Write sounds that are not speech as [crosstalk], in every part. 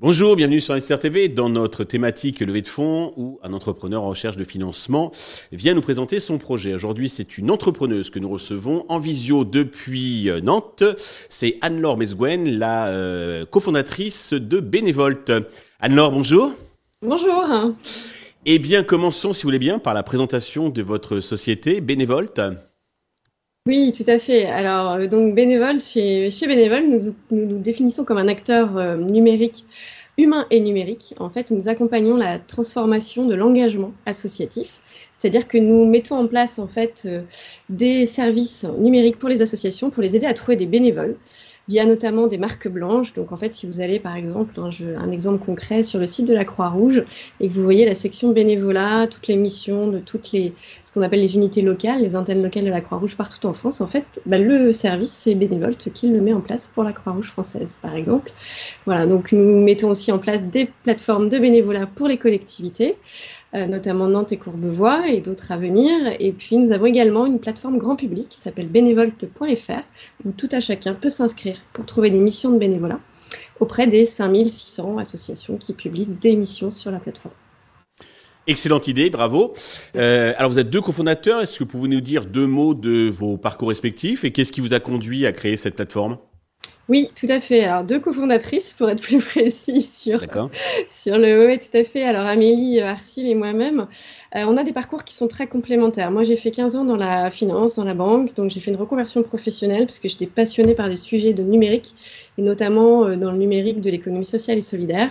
Bonjour, bienvenue sur SR TV dans notre thématique levée de fonds où un entrepreneur en recherche de financement vient nous présenter son projet. Aujourd'hui, c'est une entrepreneuse que nous recevons en visio depuis euh, Nantes. C'est Anne-Laure Mesguen, la euh, cofondatrice de Bénévolte. Anne-Laure, bonjour. Bonjour. Eh bien, commençons, si vous voulez bien, par la présentation de votre société Bénévolte. Oui, tout à fait. Alors, euh, donc bénévole, chez, chez Bénévole, nous, nous, définissons comme un acteur euh, numérique, humain et numérique. En fait, nous accompagnons la transformation de l'engagement associatif. C'est-à-dire que nous mettons en place en fait euh, des services numériques pour les associations pour les aider à trouver des bénévoles via notamment des marques blanches. Donc en fait, si vous allez par exemple, un, exemple concret sur le site de la Croix-Rouge et que vous voyez la section bénévolat, toutes les missions de toutes les ce qu'on appelle les unités locales, les antennes locales de la Croix-Rouge partout en France, en fait, bah, le service c'est Bénévolte qui le met en place pour la Croix-Rouge française, par exemple. Voilà, donc nous mettons aussi en place des plateformes de bénévolat pour les collectivités. Euh, notamment Nantes et Courbevoie et d'autres à venir. Et puis nous avons également une plateforme grand public qui s'appelle bénévolte.fr où tout à chacun peut s'inscrire pour trouver des missions de bénévolat auprès des 5600 associations qui publient des missions sur la plateforme. Excellente idée, bravo. Euh, alors vous êtes deux cofondateurs, est-ce que vous pouvez nous dire deux mots de vos parcours respectifs et qu'est-ce qui vous a conduit à créer cette plateforme? Oui, tout à fait. Alors, deux cofondatrices, pour être plus [laughs] précis sur, sur le. Oui, tout à fait. Alors, Amélie Arcil et moi-même, euh, on a des parcours qui sont très complémentaires. Moi, j'ai fait 15 ans dans la finance, dans la banque, donc j'ai fait une reconversion professionnelle parce que j'étais passionnée par des sujets de numérique et notamment euh, dans le numérique de l'économie sociale et solidaire,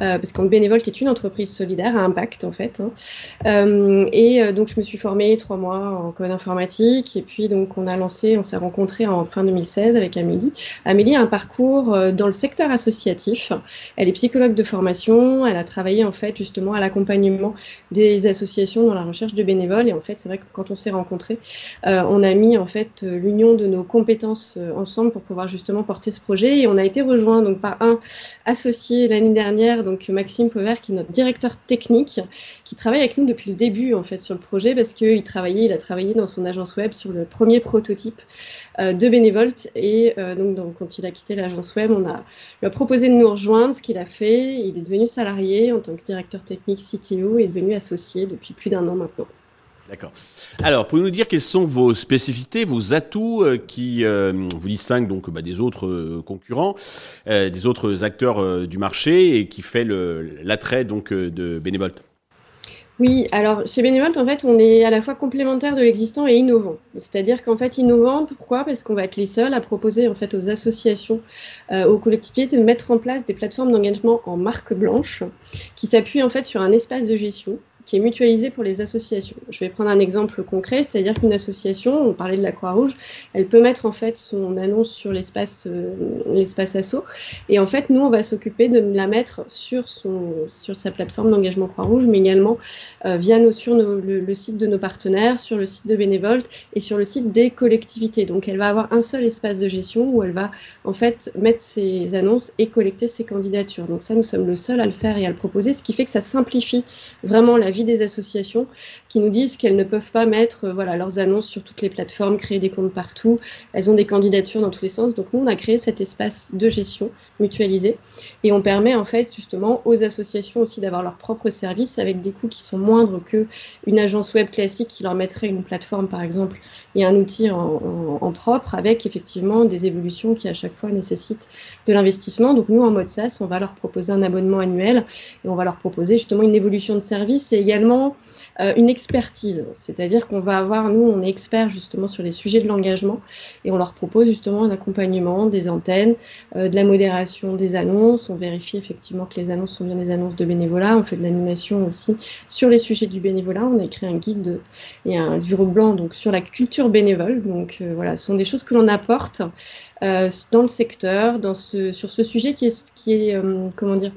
euh, parce qu'en Bénévolte est une entreprise solidaire à impact en fait. Hein. et donc, je me suis formée trois mois en code informatique et puis donc on a lancé, on s'est rencontrés en fin 2016 avec Amélie. Amélie un parcours euh, dans le secteur associatif. Elle est psychologue de formation. Elle a travaillé en fait justement à l'accompagnement des associations dans la recherche de bénévoles. Et en fait, c'est vrai que quand on s'est rencontrés, euh, on a mis en fait l'union de nos compétences euh, ensemble pour pouvoir justement porter ce projet. Et on a été rejoint donc par un associé l'année dernière, donc Maxime Pauvert, qui est notre directeur technique, qui travaille avec nous depuis le début en fait sur le projet parce qu'il travaillait, il a travaillé dans son agence web sur le premier prototype de Bénévolte. Et donc, donc quand il a quitté l'agence web, on a, lui a proposé de nous rejoindre, ce qu'il a fait. Il est devenu salarié en tant que directeur technique CTO et est devenu associé depuis plus d'un an maintenant. D'accord. Alors, pouvez-nous dire quelles sont vos spécificités, vos atouts euh, qui euh, vous distinguent donc bah, des autres euh, concurrents, des autres acteurs du marché et qui fait l'attrait donc de Benevolt oui, alors chez Bénévolte, en fait, on est à la fois complémentaire de l'existant et innovant. C'est-à-dire qu'en fait, innovant, pourquoi? Parce qu'on va être les seuls à proposer en fait aux associations, euh, aux collectivités de mettre en place des plateformes d'engagement en marque blanche qui s'appuient en fait sur un espace de gestion qui est mutualisé pour les associations. Je vais prendre un exemple concret, c'est-à-dire qu'une association, on parlait de la Croix-Rouge, elle peut mettre en fait son annonce sur l'espace euh, asso et en fait nous on va s'occuper de la mettre sur son sur sa plateforme d'engagement Croix-Rouge mais également euh, via nos, sur le, site de nos partenaires, sur le site de Bénévolte et sur le site des collectivités. Donc elle va avoir un seul espace de gestion où elle va en fait mettre ses annonces et collecter ses candidatures. Donc ça nous sommes le seul à le faire et à le proposer, ce qui fait que ça simplifie vraiment la des associations qui nous disent qu'elles ne peuvent pas mettre euh, voilà, leurs annonces sur toutes les plateformes, créer des comptes partout. Elles ont des candidatures dans tous les sens. Donc nous, on a créé cet espace de gestion mutualisé et on permet en fait justement aux associations aussi d'avoir leurs propres services avec des coûts qui sont moindres que une agence web classique qui leur mettrait une plateforme par exemple et un outil en, propre avec effectivement des évolutions qui à chaque fois nécessitent de l'investissement. Donc nous en mode SaaS, on va leur proposer un abonnement annuel et on va leur proposer justement une évolution de service et également euh, une expertise. C'est-à-dire qu'on va avoir, nous, on est experts justement sur les sujets de l'engagement et on leur propose justement un accompagnement des antennes, euh, de la modération des annonces. On vérifie effectivement que les annonces sont bien des annonces de bénévolat. On fait de l'animation aussi sur les sujets du bénévolat. On a écrit un guide et un livre blanc donc sur la culture bénévole. Donc euh, voilà, ce sont des choses que l'on apporte dans le secteur, dans ce, sur ce sujet qui est, qui est comment dire,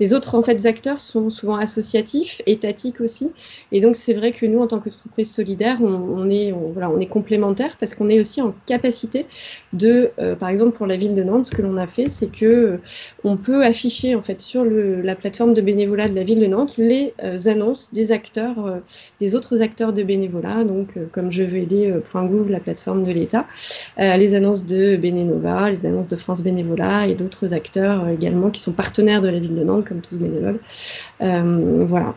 les autres en fait acteurs sont souvent associatifs, étatiques aussi, et donc c'est vrai que nous en tant qu'entreprise solidaire, on, est voilà, on est complémentaires parce qu'on est aussi en capacité de, par exemple pour la ville de Nantes, ce que l'on a fait, c'est que on peut afficher en fait sur le, la plateforme de bénévolat de la ville de Nantes les annonces des acteurs, des autres acteurs de bénévolat, donc comme je veux aider .gouv, la plateforme de l'État, les annonces de Les annonces de France Bénévolat et d'autres acteurs également qui sont partenaires de la ville de Nantes, comme tous bénévoles. voilà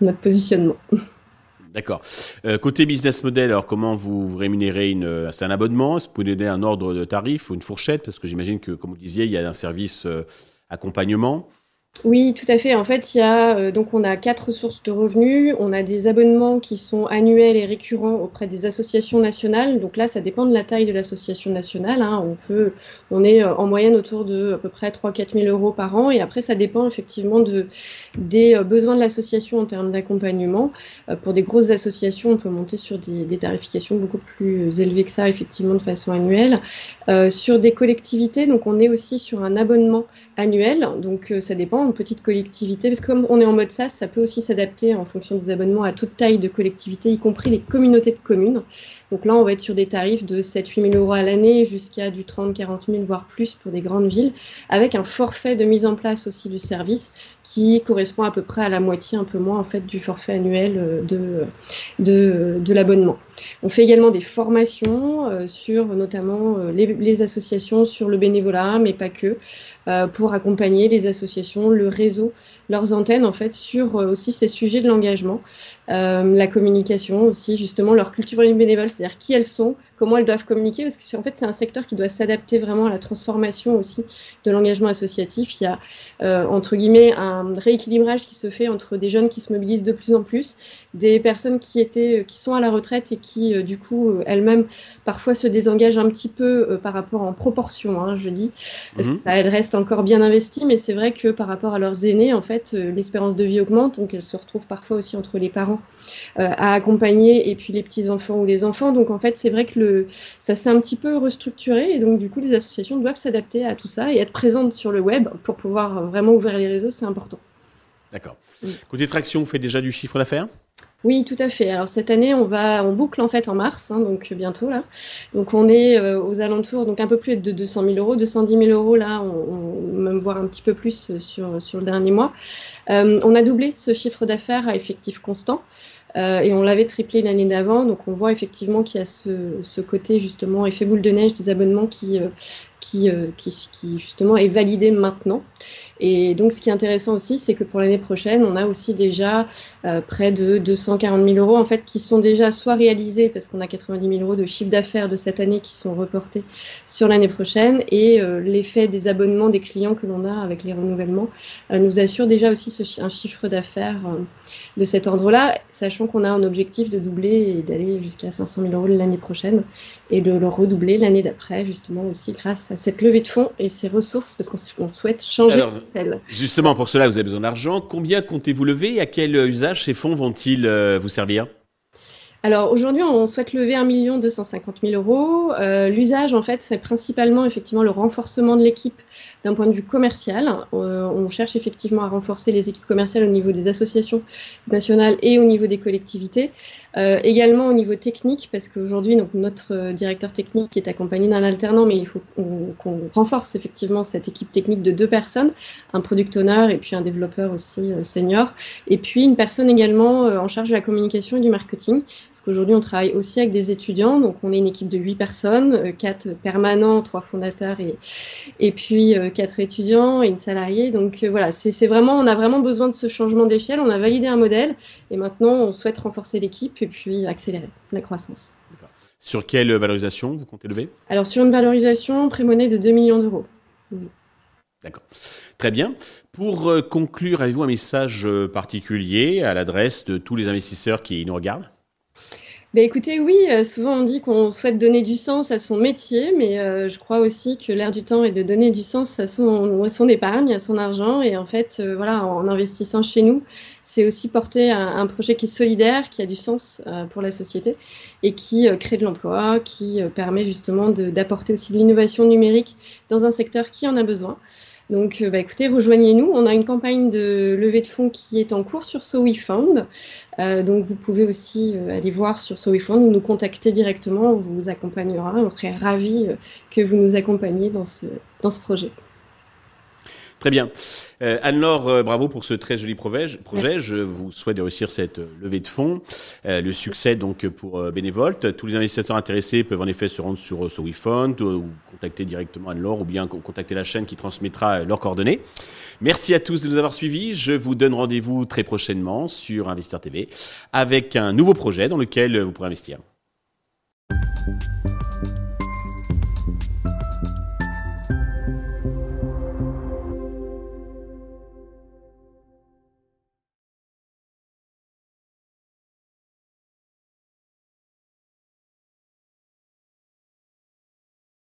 notre positionnement. [laughs] D'accord. Euh, côté business model, alors comment vous, rémunérez une, c'est un abonnement? Est-ce que vous pouvez donner un ordre de tarif ou une fourchette? Parce que j'imagine que, comme vous disiez, il y a un service euh, accompagnement. Oui, tout à fait. En fait, il y a euh, donc on a quatre sources de revenus. On a des abonnements qui sont annuels et récurrents auprès des associations nationales. Donc là, ça dépend de la taille de l'association nationale. Hein. On peut, on est euh, en moyenne autour de à peu près 3-4 000 euros par an. Et après, ça dépend effectivement de des euh, besoins de l'association en termes d'accompagnement. Pour des grosses associations, on peut monter sur des, des, tarifications beaucoup plus élevées que ça, effectivement, de façon annuelle. sur des collectivités, donc on est aussi sur un abonnement annuel. Donc ça dépend en petite collectivité, parce que comme on est en mode SaaS, ça peut aussi s'adapter en fonction des abonnements à toute taille de collectivité, y compris les communautés de communes. Donc là, on va être sur des tarifs de 7-8 000 euros à l'année jusqu'à du 30-40 000, voire plus pour des grandes villes, avec un forfait de mise en place aussi du service qui correspond à peu près à la moitié, un peu moins en fait, du forfait annuel euh, de, de, l'abonnement. On fait également des formations euh, sur notamment euh, les, les, associations, sur le bénévolat, mais pas que, pour accompagner les associations, le réseau, leurs antennes en fait, sur aussi ces sujets de l'engagement, la communication aussi, justement leur culture bénévole, c'est-à-dire qui elles sont, comment elles doivent communiquer, parce que en fait c'est un secteur qui doit s'adapter vraiment à la transformation aussi de l'engagement associatif. Il y a euh, entre guillemets un rééquilibrage qui se fait entre des jeunes qui se mobilisent de plus en plus, des personnes qui étaient, euh, qui sont à la retraite et qui euh, du coup elles-mêmes parfois se désengagent un petit peu par rapport en proportion, hein, je dis, parce mhm. qu'elles restent encore bien investies, mais c'est vrai que par rapport à leurs aînés, en fait, l'espérance de vie augmente, donc elles se retrouvent parfois aussi entre les parents à accompagner et puis les petits enfants ou les enfants. Donc en fait, c'est vrai que le ça s'est un petit peu restructuré et donc du coup les associations doivent s'adapter à tout ça et être présentes sur le web pour pouvoir vraiment ouvrir les réseaux, c'est important. D'accord. Côté traction, vous faites déjà du chiffre d'affaires? Oui, tout à fait. Alors cette année, on va, on boucle en fait en mars, hein, donc bientôt là. Donc on est euh, aux alentours, donc un peu plus de 200 000 euros, 210 000 euros là, on, même voir un petit peu plus sur sur le dernier mois. Euh, on a doublé ce chiffre d'affaires à effectif constant. Euh, et on l'avait triplé l'année d'avant, donc on voit effectivement qu'il y a ce, ce, côté justement effet boule de neige des abonnements qui, euh, qui, euh, qui, qui, justement est validé maintenant. Et donc, ce qui est intéressant aussi, c'est que pour l'année prochaine, on a aussi déjà euh, près de 240 000 euros en fait qui sont déjà soit réalisés parce qu'on a 90 000 euros de chiffre d'affaires de cette année qui sont reportés sur l'année prochaine et euh, l'effet des abonnements des clients que l'on a avec les renouvellements euh, nous assure déjà aussi ce, un chiffre d'affaires de cet ordre-là, sachant qu'on a un objectif de doubler et d'aller jusqu'à 500 000 euros l'année prochaine et de le redoubler l'année d'après justement aussi grâce à cette levée de fonds et ces ressources parce qu'on souhaite changer. Justement, pour cela, vous avez besoin d'argent. Combien comptez-vous lever et à quel usage ces fonds vont-ils euh, vous servir? Alors aujourd'hui, on souhaite lever 1 250 000 euros. Euh, l'usage, en fait, c'est principalement effectivement le renforcement de l'équipe d'un point de vue commercial. Euh, on cherche effectivement à renforcer les équipes commerciales au niveau des associations nationales et au niveau des collectivités. Euh, également au niveau technique, parce qu'aujourd'hui, notre euh, directeur technique est accompagné d'un alternant, mais il faut qu'on renforce effectivement cette équipe technique de deux personnes, un product owner et puis un développeur aussi euh, senior, et puis une personne également en charge de la communication et du marketing, parce qu'aujourd'hui on travaille aussi avec des étudiants, donc on est une équipe de huit personnes, quatre permanents, trois fondateurs et, et puis quatre étudiants et une salariée. Donc voilà, c'est vraiment, on a vraiment besoin de ce changement d'échelle. On a validé un modèle et maintenant on souhaite renforcer l'équipe et puis accélérer la croissance. Sur quelle valorisation vous comptez lever? Alors sur une valorisation pré-monnaie de 2 millions d'euros. D'accord. Très bien. Pour euh, conclure, avez-vous un message euh, particulier à l'adresse de tous les investisseurs qui nous regardent? Ben écoutez, oui, souvent on dit qu'on souhaite donner du sens à son métier, mais je crois aussi que l'air du temps est de donner du sens à son, son épargne, à son argent. Et en fait, voilà, en investissant chez nous, c'est aussi porter un, projet qui est solidaire, qui a du sens pour la société et qui crée de l'emploi, qui permet justement d'apporter aussi de l'innovation numérique dans un secteur qui en a besoin. Donc, euh, bah, écoutez, rejoignez-nous. On a une campagne de levée de fonds qui est en cours sur SoWeFund. Euh, donc, vous pouvez aussi euh, aller voir sur SoWeFund ou nous contacter directement. On vous accompagnera. On serait ravis que vous nous accompagniez dans ce, dans ce projet. Très bien. Euh, Anne-Laure, euh, bravo pour ce très joli projet. Je vous souhaite de réussir cette euh, levée de fonds. le succès donc pour Bénévolte. Tous les investisseurs intéressés peuvent en effet se rendre sur SoWeFund ou contacter directement Anne-Laure ou bien contacter la chaîne qui transmettra leurs coordonnées. Merci à tous de nous avoir suivis. Je vous donne rendez-vous très prochainement sur Investir TV avec un nouveau projet dans lequel vous pourrez investir.